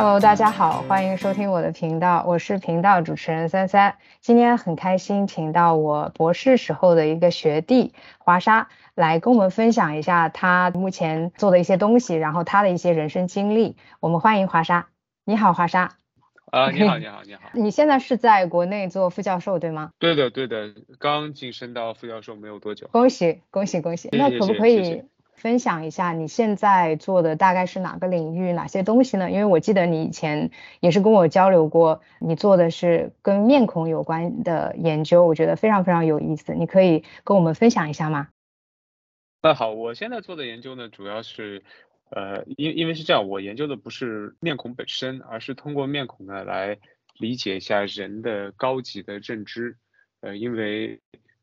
Hello，大家好，欢迎收听我的频道，我是频道主持人三三。今天很开心，请到我博士时候的一个学弟华沙来跟我们分享一下他目前做的一些东西，然后他的一些人生经历。我们欢迎华沙。你好，华沙。啊，你好，你好，你好。你现在是在国内做副教授对吗？对的，对的，刚晋升到副教授没有多久。恭喜，恭喜，恭喜。那可不可以？分享一下你现在做的大概是哪个领域哪些东西呢？因为我记得你以前也是跟我交流过，你做的是跟面孔有关的研究，我觉得非常非常有意思。你可以跟我们分享一下吗？那好，我现在做的研究呢，主要是呃，因因为是这样，我研究的不是面孔本身，而是通过面孔呢来理解一下人的高级的认知。呃，因为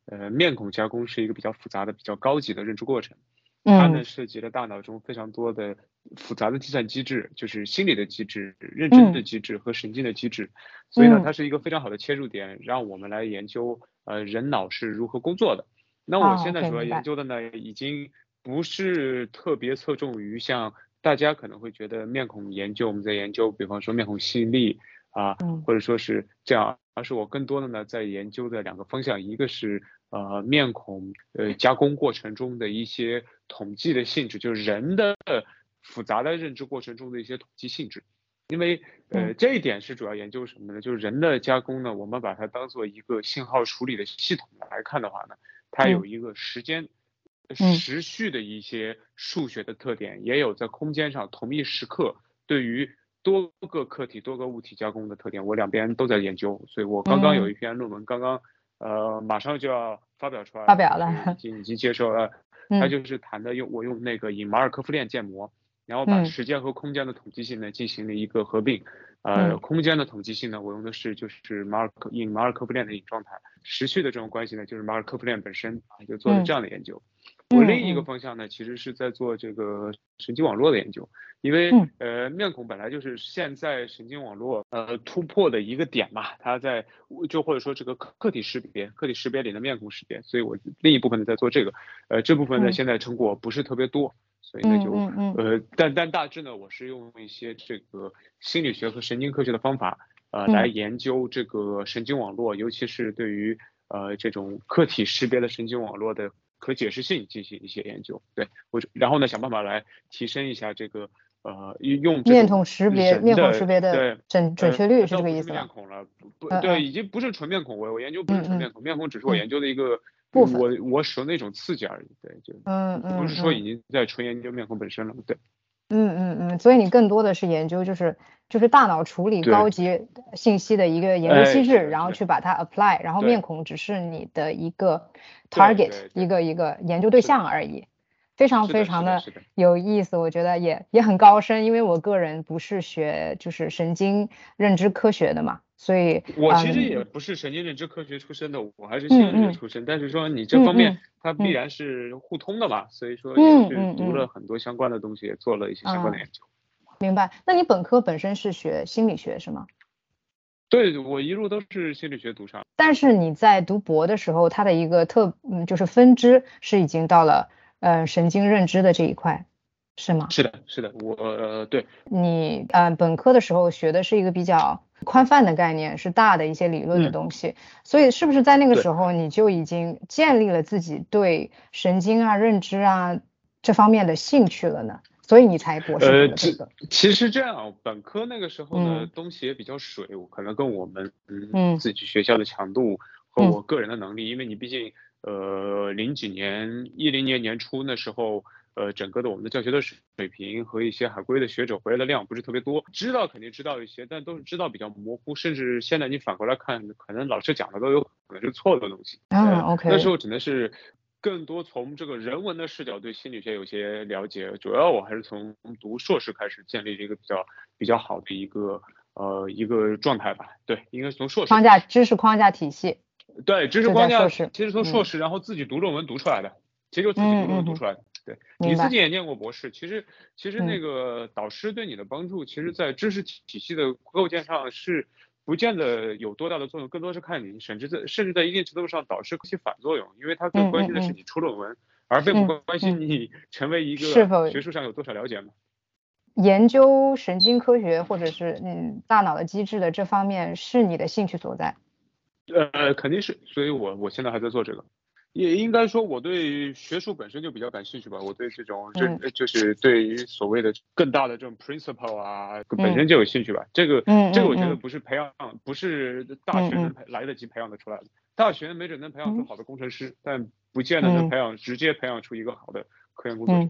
呃，面孔加工是一个比较复杂的、比较高级的认知过程。它呢涉及了大脑中非常多的复杂的计算机制，就是心理的机制、认知的机制和神经的机制，所以呢，它是一个非常好的切入点，让我们来研究呃人脑是如何工作的。那我现在主要研究的呢，已经不是特别侧重于像大家可能会觉得面孔研究，我们在研究，比方说面孔吸引力啊，或者说是这样，而是我更多的呢在研究的两个方向，一个是。呃，面孔呃加工过程中的一些统计的性质，就是人的复杂的认知过程中的一些统计性质。因为呃这一点是主要研究什么呢？就是人的加工呢，我们把它当做一个信号处理的系统来看的话呢，它有一个时间时序的一些数学的特点，也有在空间上同一时刻对于多个客体、多个物体加工的特点。我两边都在研究，所以我刚刚有一篇论文，刚刚呃马上就要。发表出来，发表了，已经已经接受了。他就是谈的用我用那个以马尔科夫链建模，然后把时间和空间的统计性呢进行了一个合并。呃，空间的统计性呢，我用的是就是马尔科引马尔科夫链的引状态，时序的这种关系呢，就是马尔科夫链本身啊，就做了这样的研究。我另一个方向呢，其实是在做这个神经网络的研究，因为呃，面孔本来就是现在神经网络呃突破的一个点嘛，它在就或者说这个客体识别、客体识别里的面孔识别，所以我另一部分呢在做这个，呃，这部分呢现在成果不是特别多，所以呢就呃，但但大致呢我是用一些这个心理学和神经科学的方法呃来研究这个神经网络，尤其是对于呃这种客体识别的神经网络的。可解释性进行一些研究，对我，然后呢，想办法来提升一下这个呃用面孔识别、面孔识别的准准确率是这个意思面孔了，不对，已经不是纯面孔，我我研究不是纯面孔，面孔只是我研究的一个部分，我我使用的一种刺激而已，对，就嗯嗯，不是说已经在纯研究面孔本身了，对。嗯嗯嗯，所以你更多的是研究，就是就是大脑处理高级信息的一个研究机制，然后去把它 apply，然后面孔只是你的一个 target，一个一个研究对象而已，非常非常的。有意思，我觉得也也很高深，因为我个人不是学就是神经认知科学的嘛。所以，我其实也不是神经认知科学出身的，我还是心理学出身。但是说你这方面，它必然是互通的嘛，所以说也是读了很多相关的东西，也做了一些相关的研究。明白。那你本科本身是学心理学是吗？对，我一路都是心理学读上。但是你在读博的时候，它的一个特嗯就是分支是已经到了呃神经认知的这一块，是吗？是的，是的，我呃对。你呃本科的时候学的是一个比较。宽泛的概念是大的一些理论的东西，所以是不是在那个时候你就已经建立了自己对神经啊、认知啊这方面的兴趣了呢？所以你才博士呃，这其实这样，本科那个时候呢，东西也比较水，可能跟我们嗯自己学校的强度和我个人的能力，因为你毕竟呃零几年一零年年初那时候。呃，整个的我们的教学的水水平和一些海归的学者回来的量不是特别多，知道肯定知道一些，但都是知道比较模糊，甚至现在你反过来看，可能老师讲的都有可能是错的东西。嗯，OK。那时候只能是更多从这个人文的视角对心理学有些了解，主要我还是从读硕士开始建立了一个比较比较好的一个呃一个状态吧。对，应该是从硕士框架知识框架体系。对，知识框架其实从硕士，然后自己读论文读出来的，其实就自己读论文读出来的。对你自己也念过博士，其实其实那个导师对你的帮助，其实，在知识体系的构建上是不见得有多大的作用，更多是看你，甚至在甚至在一定程度上，导师起反作用，因为他更关心的是你出论文，而并不关心你成为一个学术上有多少了解嘛。研究神经科学或者是嗯大脑的机制的这方面是你的兴趣所在？呃，肯定是，所以我我现在还在做这个。也应该说，我对学术本身就比较感兴趣吧。我对这种认，就是对于所谓的更大的这种 principle 啊，本身就有兴趣吧。这个，这个我觉得不是培养，不是大学能来得及培养的出来的。大学没准能培养出好的工程师，但不见得能培养直接培养出一个好的科研工作者。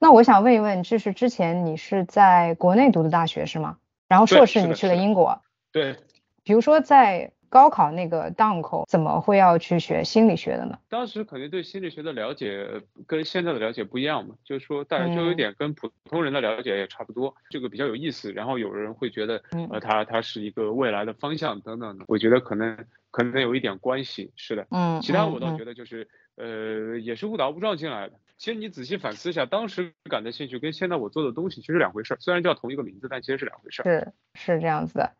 那我想问一问，就是之前你是在国内读的大学是吗？然后硕士你去了英国。对。比如说在。高考那个档口怎么会要去学心理学的呢？当时肯定对心理学的了解跟现在的了解不一样嘛，就是说大家就有点跟普通人的了解也差不多，这个比较有意思。然后有人会觉得，呃，它它是一个未来的方向等等的，我觉得可能可能有一点关系，是的。嗯。其他我倒觉得就是，呃，也是误打误撞进来的。其实你仔细反思一下，当时感的兴趣跟现在我做的东西其实两回事儿，虽然叫同一个名字，但其实是两回事儿。是是这样子的。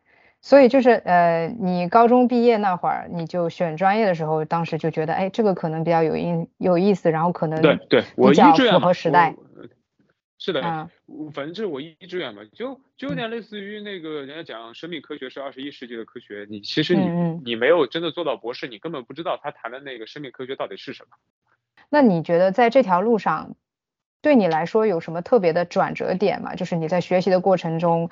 所以就是呃，你高中毕业那会儿，你就选专业的时候，当时就觉得，哎，这个可能比较有意有意思，然后可能对对，比较符合时代。是的，反正这是我一志愿嘛，就就有点类似于那个人家讲生命科学是二十一世纪的科学，你其实你你没有真的做到博士，你根本不知道他谈的那个生命科学到底是什么。那你觉得在这条路上，对你来说有什么特别的转折点吗？就是你在学习的过程中。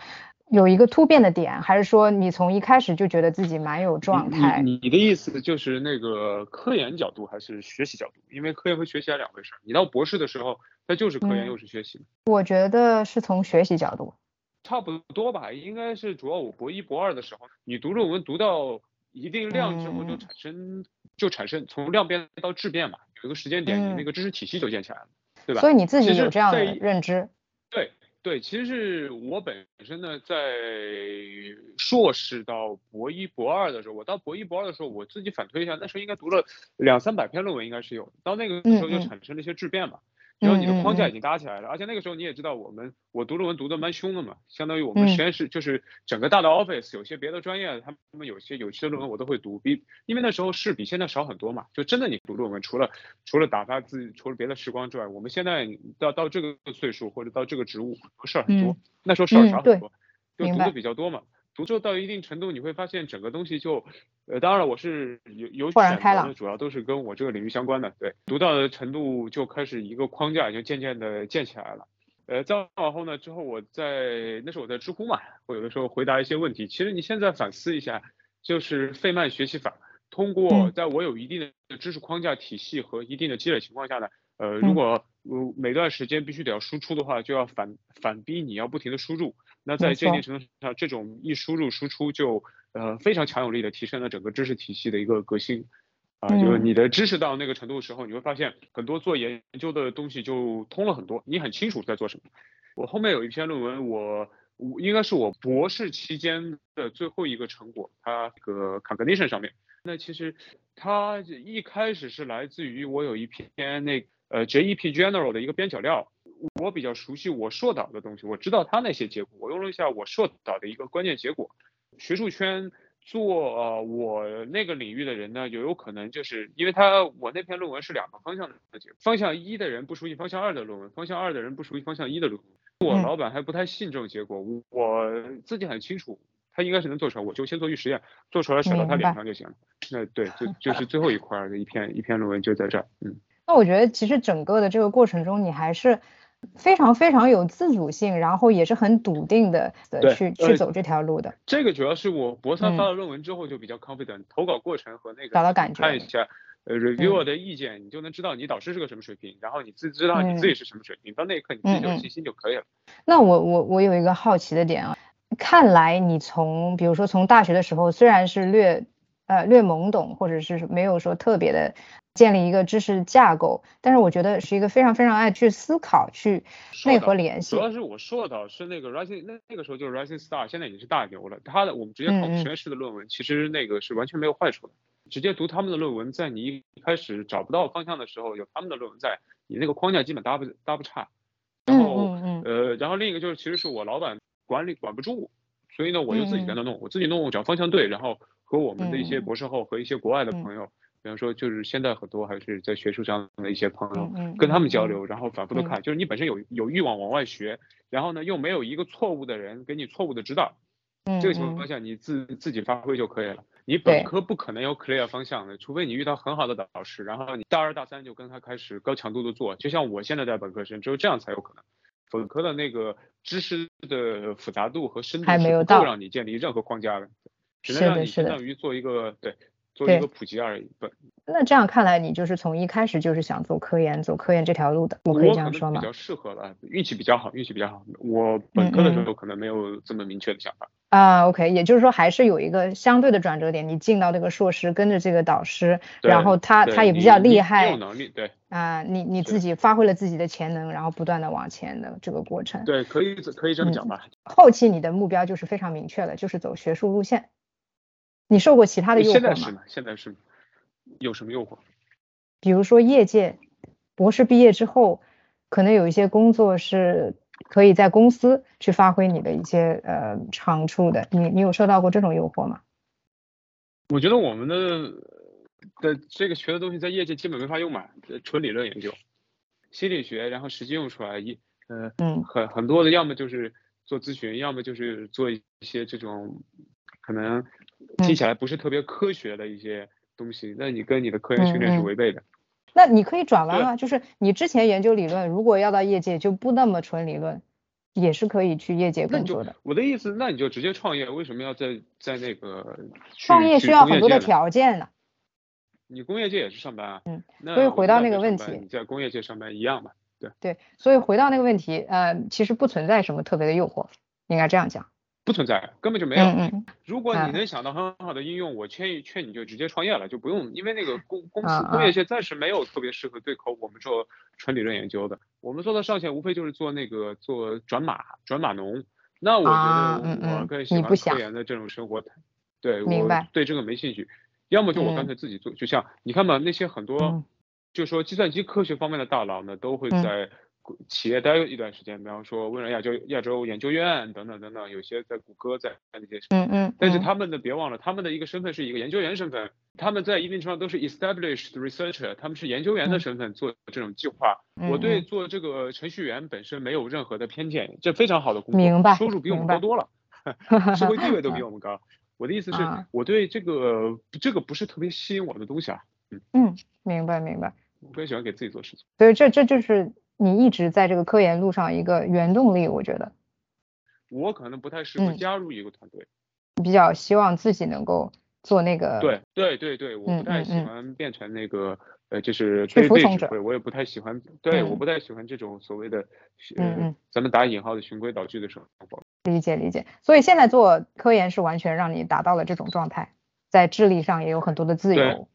有一个突变的点，还是说你从一开始就觉得自己蛮有状态？你你的意思就是那个科研角度还是学习角度？因为科研和学习还两回事。你到博士的时候，那就是科研又是学习。我觉得是从学习角度，差不多吧。应该是主要我博一博二的时候，你读论文读到一定量之后，就产生就产生从量变到质变嘛，有一个时间点，你那个知识体系就建起来了，对吧？所以你自己有这样的认知？对。其实是我本身呢，在硕士到博一、博二的时候，我到博一、博二的时候，我自己反推一下，那时候应该读了两三百篇论文，应该是有。到那个时候就产生了一些质变嘛。然后你的框架已经搭起来了，而且那个时候你也知道，我们我读论文读的蛮凶的嘛，相当于我们实验室就是整个大的 office，有些别的专业他们有些有些论文我都会读，比因为那时候是比现在少很多嘛，就真的你读论文，除了除了打发自己，除了别的时光之外，我们现在到到这个岁数或者到这个职务事儿很多，那时候事儿少很多，就读的比较多嘛。读之后到一定程度，你会发现整个东西就，呃，当然我是有有选择的，主要都是跟我这个领域相关的。对，读到的程度就开始一个框架就渐渐的建起来了。呃，再往后呢，之后我在那时候我在知乎嘛，我有的时候回答一些问题。其实你现在反思一下，就是费曼学习法，通过在我有一定的知识框架体系和一定的积累情况下呢，呃，如果每段时间必须得要输出的话，就要反反逼你要不停的输入。那在这一定程度上，这种一输入输出就呃非常强有力的提升了整个知识体系的一个革新，啊，就是你的知识到那个程度的时候，你会发现很多做研究的东西就通了很多，你很清楚在做什么。我后面有一篇论文，我我应该是我博士期间的最后一个成果，它个 cognition 上面。那其实它一开始是来自于我有一篇那呃 JEP General 的一个边角料。我比较熟悉我硕导的东西，我知道他那些结果，我用了一下我硕导的一个关键结果。学术圈做呃我那个领域的人呢，有有可能就是因为他我那篇论文是两个方向的结果，方向一的人不熟悉方向二的论文，方向二的人不熟悉方向一的论文。我老板还不太信这种结果，我自己很清楚他应该是能做出来，我就先做预实验，做出来甩到他脸上就行了。那对，就就是最后一块的一篇一篇论文就在这儿，嗯。那我觉得其实整个的这个过程中，你还是。非常非常有自主性，然后也是很笃定的的去去走这条路的。这个主要是我博三发了论文之后就比较 confident，投稿过程和那个找到感觉，看一下呃 reviewer 的意见，你就能知道你导师是个什么水平，然后你自知道你自己是什么水平，到那一刻你自己就有信心就可以了。那我我我有一个好奇的点啊，看来你从比如说从大学的时候虽然是略呃略懵懂，或者是没有说特别的。建立一个知识架构，但是我觉得是一个非常非常爱去思考、去内核联系。主要是我说的是那个 rising，那那个时候就是 rising star，现在已经是大牛了。他的我们直接考实验室的论文，其实那个是完全没有坏处的。直接读他们的论文，在你一开始找不到方向的时候，有他们的论文在，你那个框架基本搭不搭不差。然后呃，然后另一个就是其实是我老板管理管不住，所以呢我就自己在那弄，我自己弄，只要方向对，然后和我们的一些博士后和一些国外的朋友。比方说就是现在很多还是在学术上的一些朋友，跟他们交流，然后反复的看，就是你本身有有欲望往外学，然后呢又没有一个错误的人给你错误的指导，这个情况下你自自己发挥就可以了。你本科不可能有 clear 方向的，除非你遇到很好的导师，然后你大二大三就跟他开始高强度的做，就像我现在在本科生，只有这样才有可能。本科的那个知识的复杂度和深度是不够让你建立任何框架的，只能让你相当于做一个对做一个普及而已。不，那这样看来，你就是从一开始就是想走科研，走科研这条路的，我可以这样说吗？比较适合了，运气比较好，运气比较好。我本科的时候可能没有这么明确的想法。啊，OK，也就是说还是有一个相对的转折点，你进到这个硕士，跟着这个导师，然后他他也比较厉害，有能力，对，啊，你你自己发挥了自己的潜能，然后不断的往前的这个过程，对，可以可以这么讲吧。后期你的目标就是非常明确了，就是走学术路线。你受过其他的诱惑吗？现在是吗？现在是，有什么诱惑？比如说业界，博士毕业之后，可能有一些工作是。可以在公司去发挥你的一些呃长处的，你你有受到过这种诱惑吗？我觉得我们的的这个学的东西在业界基本没法用嘛，纯理论研究，心理学，然后实际用出来一呃嗯很很多的要么就是做咨询，要么就是做一些这种可能听起来不是特别科学的一些东西，那你跟你的科研训练是违背的。那你可以转弯啊，就是你之前研究理论，如果要到业界就不那么纯理论，也是可以去业界工作的。我的意思，那你就直接创业，为什么要在在那个创业需要很多的条件呢？你工业界也是上班啊，嗯，所以回到那个问题，你在工业界上班一样嘛，对对，所以回到那个问题，呃，其实不存在什么特别的诱惑，应该这样讲。不存在，根本就没有。如果你能想到很好的应用，我劝劝你就直接创业了，就不用，因为那个公公司工业界暂时没有特别适合对口我们做纯理论研究的。我们做的上线无非就是做那个做转码转码农。那我觉得我更喜欢科研的这种生活。对，我对这个没兴趣。要么就我干脆自己做，就像你看嘛，那些很多，就说计算机科学方面的大佬呢，都会在。企业待一段时间，比方说微软亚洲亚洲研究院等等等等，有些在谷歌在那些，嗯嗯，但是他们的别忘了，他们的一个身份是一个研究员身份，他们在一定程度上都是 established researcher，他们是研究员的身份做这种计划。我对做这个程序员本身没有任何的偏见，这非常好的工作，收入比我们高多了，社会地位都比我们高。我的意思是，我对这个这个不是特别吸引我的东西啊。嗯嗯，明白明白。我更喜欢给自己做事情。所以这这就是。你一直在这个科研路上一个原动力，我觉得。我可能不太适合加入一个团队。比较希望自己能够做那个。对对对对，我不太喜欢变成那个呃，就是被被指挥，我也不太喜欢。对，我不太喜欢这种所谓的呃，咱们打引号的循规蹈矩的生活。理解理解，所以现在做科研是完全让你达到了这种状态，在智力上也有很多的自由。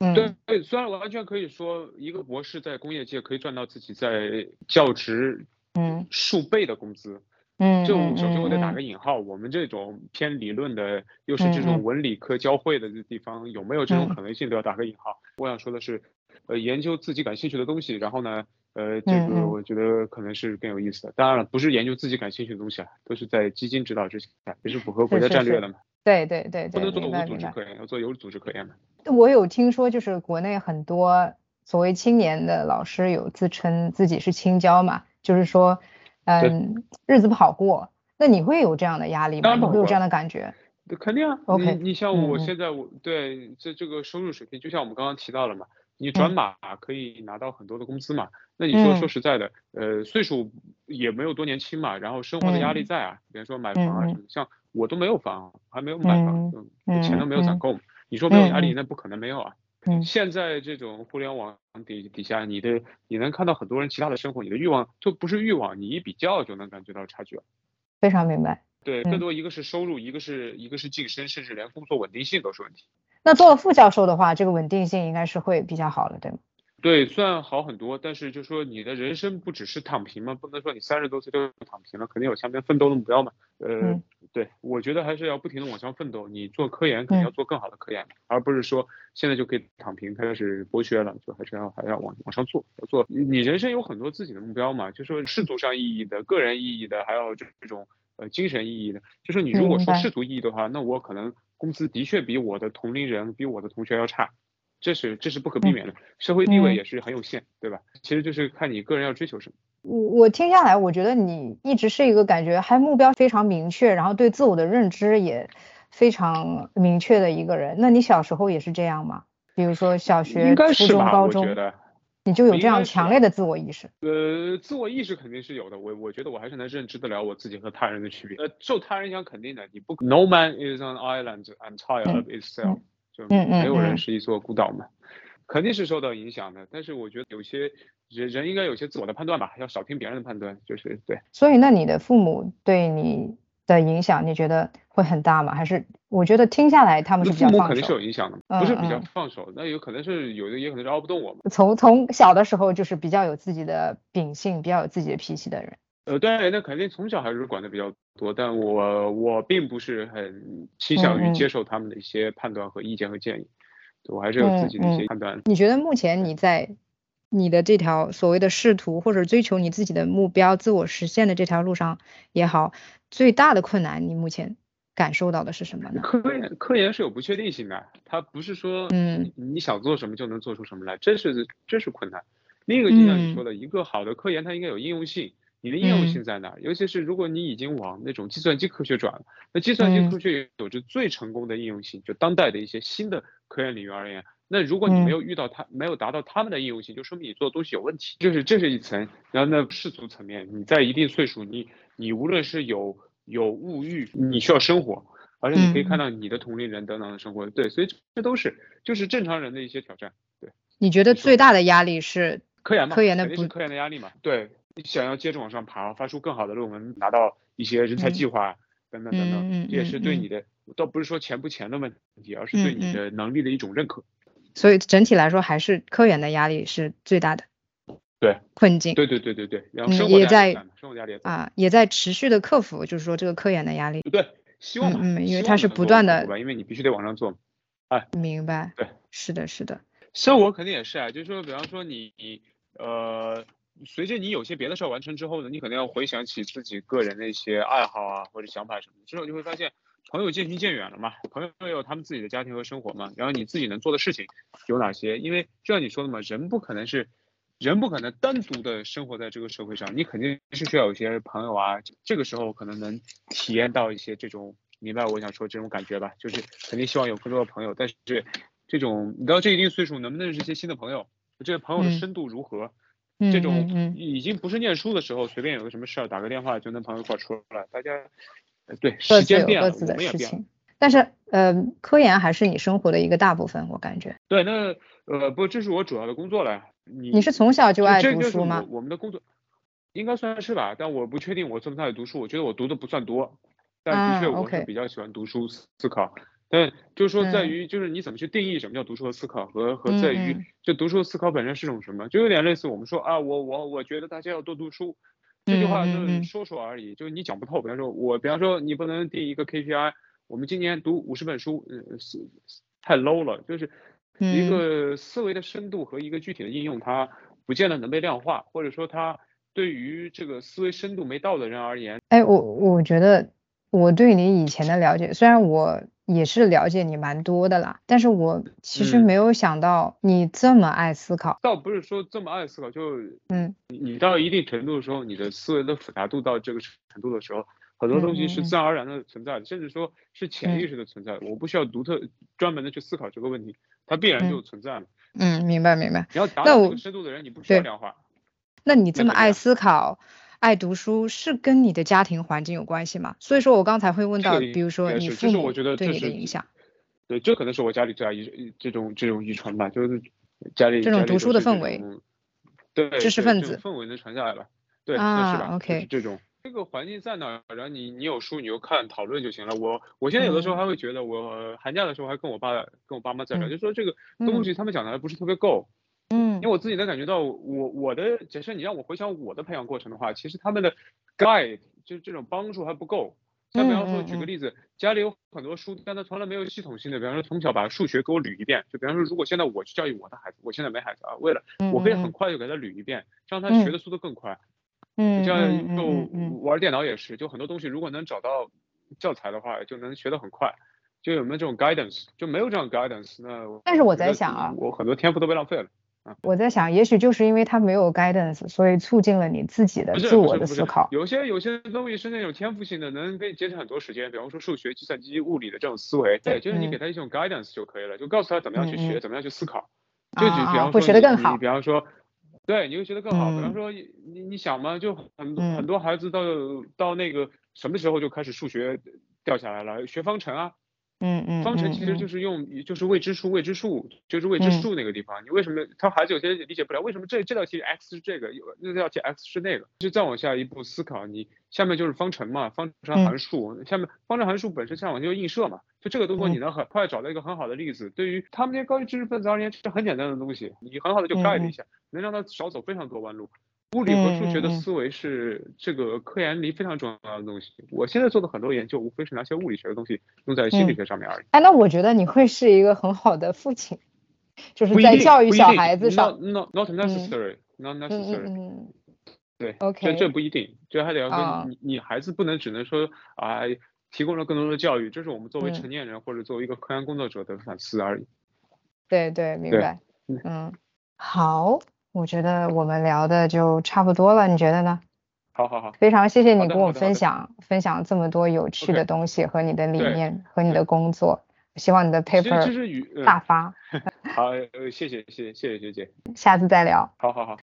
对对，虽然完全可以说一个博士在工业界可以赚到自己在教职嗯。数倍的工资，嗯，就首先我得打个引号，我们这种偏理论的，又是这种文理科交汇的地方，有没有这种可能性都要打个引号。我想说的是，呃，研究自己感兴趣的东西，然后呢，呃，这个我觉得可能是更有意思的。当然了，不是研究自己感兴趣的东西啊，都是在基金指导之下，也是符合国家战略的嘛。对对对对，不能做无组织科研，要做有组织科研的。我有听说，就是国内很多所谓青年的老师有自称自己是青椒嘛，就是说，嗯，日子不好过。那你会有这样的压力吗？你会有这样的感觉？肯定啊。OK，你像我现在，我对这这个收入水平，就像我们刚刚提到了嘛，你转码可以拿到很多的工资嘛。那你说说实在的，呃，岁数也没有多年轻嘛，然后生活的压力在啊，比如说买房啊什么，像。我都没有房，还没有买房，钱都没有攒够。你说没有压力，那不可能没有啊。现在这种互联网底底下，你的你能看到很多人其他的生活，你的欲望就不是欲望，你一比较就能感觉到差距了。非常明白。对，更多一个是收入，一个是一个是晋升，甚至连工作稳定性都是问题。那做了副教授的话，这个稳定性应该是会比较好了，对吗？对，算好很多，但是就说你的人生不只是躺平嘛，不能说你三十多岁就躺平了，肯定有向边奋斗的目标嘛。呃，对，我觉得还是要不停的往上奋斗。你做科研肯定要做更好的科研，而不是说现在就可以躺平开始剥削了，就还是要还要往往上做，要做。你人生有很多自己的目标嘛，就说世俗上意义的、个人意义的，还有这种呃精神意义的。就是你如果说世俗意义的话，那我可能工资的确比我的同龄人、比我的同学要差。这是这是不可避免的，社会地位也是很有限，对吧？其实就是看你个人要追求什么。我我听下来，我觉得你一直是一个感觉还目标非常明确，然后对自我的认知也非常明确的一个人。那你小时候也是这样吗？比如说小学、初中、高中，你就有这样强烈的自我意识？呃，自我意识肯定是有的。我我觉得我还是能认知得了我自己和他人的区别。呃，受他人影响肯定的，你不 No man is an island entire of itself，就没有人是一座孤岛嘛。肯定是受到影响的，但是我觉得有些人人应该有些自我的判断吧，要少听别人的判断，就是对。所以，那你的父母对你的影响，你觉得会很大吗？还是我觉得听下来他们是比较放手。父母肯定是有影响的，不是比较放手，那有可能是有的，也可能是熬不动我们。从从小的时候就是比较有自己的秉性，比较有自己的脾气的人。呃，对，那肯定从小还是管的比较多，但我我并不是很倾向于接受他们的一些判断和意见和建议。我还是有自己的一些判断。你觉得目前你在你的这条所谓的仕途或者追求你自己的目标、自我实现的这条路上也好，最大的困难你目前感受到的是什么呢？科研科研是有不确定性的，它不是说嗯你想做什么就能做出什么来，这是这是困难。另一个就像你说的，一个好的科研它应该有应用性。你的应用性在哪？尤其是如果你已经往那种计算机科学转了，那计算机科学有着最成功的应用性，就当代的一些新的科研领域而言，那如果你没有遇到它，没有达到他们的应用性，就说明你做的东西有问题。就是这是一层，然后那世俗层面，你在一定岁数，你你无论是有有物欲，你需要生活，而且你可以看到你的同龄人等等的生活，对，所以这都是就是正常人的一些挑战。对，你觉得最大的压力是科研吗？科研的不是科研的压力嘛？对。你想要接着往上爬，发出更好的论文，拿到一些人才计划等等等等，这也是对你的，倒不是说钱不钱的问题，而是对你的能力的一种认可。所以整体来说，还是科研的压力是最大的。对，困境。对对对对对，然后生活在生活压力啊，也在持续的克服，就是说这个科研的压力。对，希望嗯，因为它是不断的，因为你必须得往上做。哎，明白。对，是的，是的。生活肯定也是啊，就是说，比方说你呃。随着你有些别的事儿完成之后呢，你可能要回想起自己个人的一些爱好啊或者想法什么的，之后就会发现朋友渐行渐远了嘛，朋友有他们自己的家庭和生活嘛，然后你自己能做的事情有哪些？因为就像你说的嘛，人不可能是人不可能单独的生活在这个社会上，你肯定是需要有些朋友啊，这个时候可能能体验到一些这种明白我想说这种感觉吧，就是肯定希望有更多的朋友，但是这种你到这一定岁数能不能认识一些新的朋友，这个朋友的深度如何？这种已经不是念书的时候，随便有个什么事儿打个电话就能朋友一块出来，大家对时间变了，我们也变了。但是呃，科研还是你生活的一个大部分，我感觉。对，那呃不，这是我主要的工作了。你你是从小就爱读书吗？我们的工作应该算是吧，但我不确定我这么爱读书，我觉得我读的不算多，但的确我是比较喜欢读书思考。但就是说，在于就是你怎么去定义什么叫读书和思考，和和在于就读书和思考本身是种什么，就有点类似我们说啊，我我我觉得大家要多读书，这句话就是说说而已，就是你讲不透。比方说，我比方说你不能定一个 KPI，我们今年读五十本书，嗯，是太 low 了，就是一个思维的深度和一个具体的应用，它不见得能被量化，或者说它对于这个思维深度没到的人而言，哎，我我觉得我对你以前的了解，虽然我。也是了解你蛮多的啦，但是我其实没有想到你这么爱思考。倒不是说这么爱思考，就嗯，你到一定程度的时候，你的思维的复杂度到这个程度的时候，很多东西是自然而然的存在的，甚至说是潜意识的存在。我不需要独特专门的去思考这个问题，它必然就存在了。嗯，明白明白。你要达到这个深度的人，你不需要量化。那你这么爱思考？爱读书是跟你的家庭环境有关系吗？所以说我刚才会问到，比如说你父母对你的影响。对，这可能是我家里最爱遗这种这种遗传吧，就是家里这种读书的氛围，对知识分子氛围能传下来了，对，啊，是吧？OK，这种这个环境在哪，然后你你有书你就看讨论就行了。我我现在有的时候还会觉得，我寒假的时候还跟我爸跟我爸妈在聊，就说这个东西他们讲的还不是特别够。嗯，因为我自己能感觉到，我我的假设你让我回想我的培养过程的话，其实他们的 guide 就是这种帮助还不够。像比方说举个例子，家里有很多书，但他从来没有系统性的，比方说从小把数学给我捋一遍。就比方说，如果现在我去教育我的孩子，我现在没孩子啊，为了我可以很快就给他捋一遍，让他学的速度更快。嗯，这样就玩电脑也是，就很多东西如果能找到教材的话，就能学得很快。就有没有这种 guidance，就没有这种 guidance，那但是我在想啊，我很多天赋都被浪费了。我在想，也许就是因为他没有 guidance，所以促进了你自己的自我的思考。有些有些东西是那种天赋性的，能给你节省很多时间。比方说数学、计算机、物理的这种思维，对，就是你给他一种 guidance 就可以了，就告诉他怎么样去学，怎么样去思考。就比比方说，学得更好。比方说，对，你会学得更好。比方说，你你想嘛，就很多很多孩子到到那个什么时候就开始数学掉下来了，学方程啊。嗯嗯，方程其实就是用就是未知数未知数就是未知数那个地方，你为什么他孩子有些理解不了，为什么这这道题 x 是这个，有那道题 x 是那个，就再往下一步思考，你下面就是方程嘛，方程函数，下面方程函数本身下往就映射嘛，就这个东西你能很快找到一个很好的例子，对于他们这些高级知识分子而言，这是很简单的东西，你很好的就 guide 一下，能让他少走非常多弯路。物理和数学的思维是这个科研里非常重要的东西。我现在做的很多研究，无非是拿些物理学的东西用在心理学上面而已。哎，那我觉得你会是一个很好的父亲，就是在教育小孩子上。Not not necessary, not necessary。嗯对，OK。这这不一定，这还得要跟你你孩子不能只能说啊，提供了更多的教育，这是我们作为成年人或者作为一个科研工作者的反思而已。对对，明白。嗯，好。我觉得我们聊的就差不多了，你觉得呢？好好好，非常谢谢你跟我分享分享这么多有趣的东西和你的理念和你的工作，希望你的 paper 大发。好，谢谢谢谢谢谢学姐，下次再聊。好好好。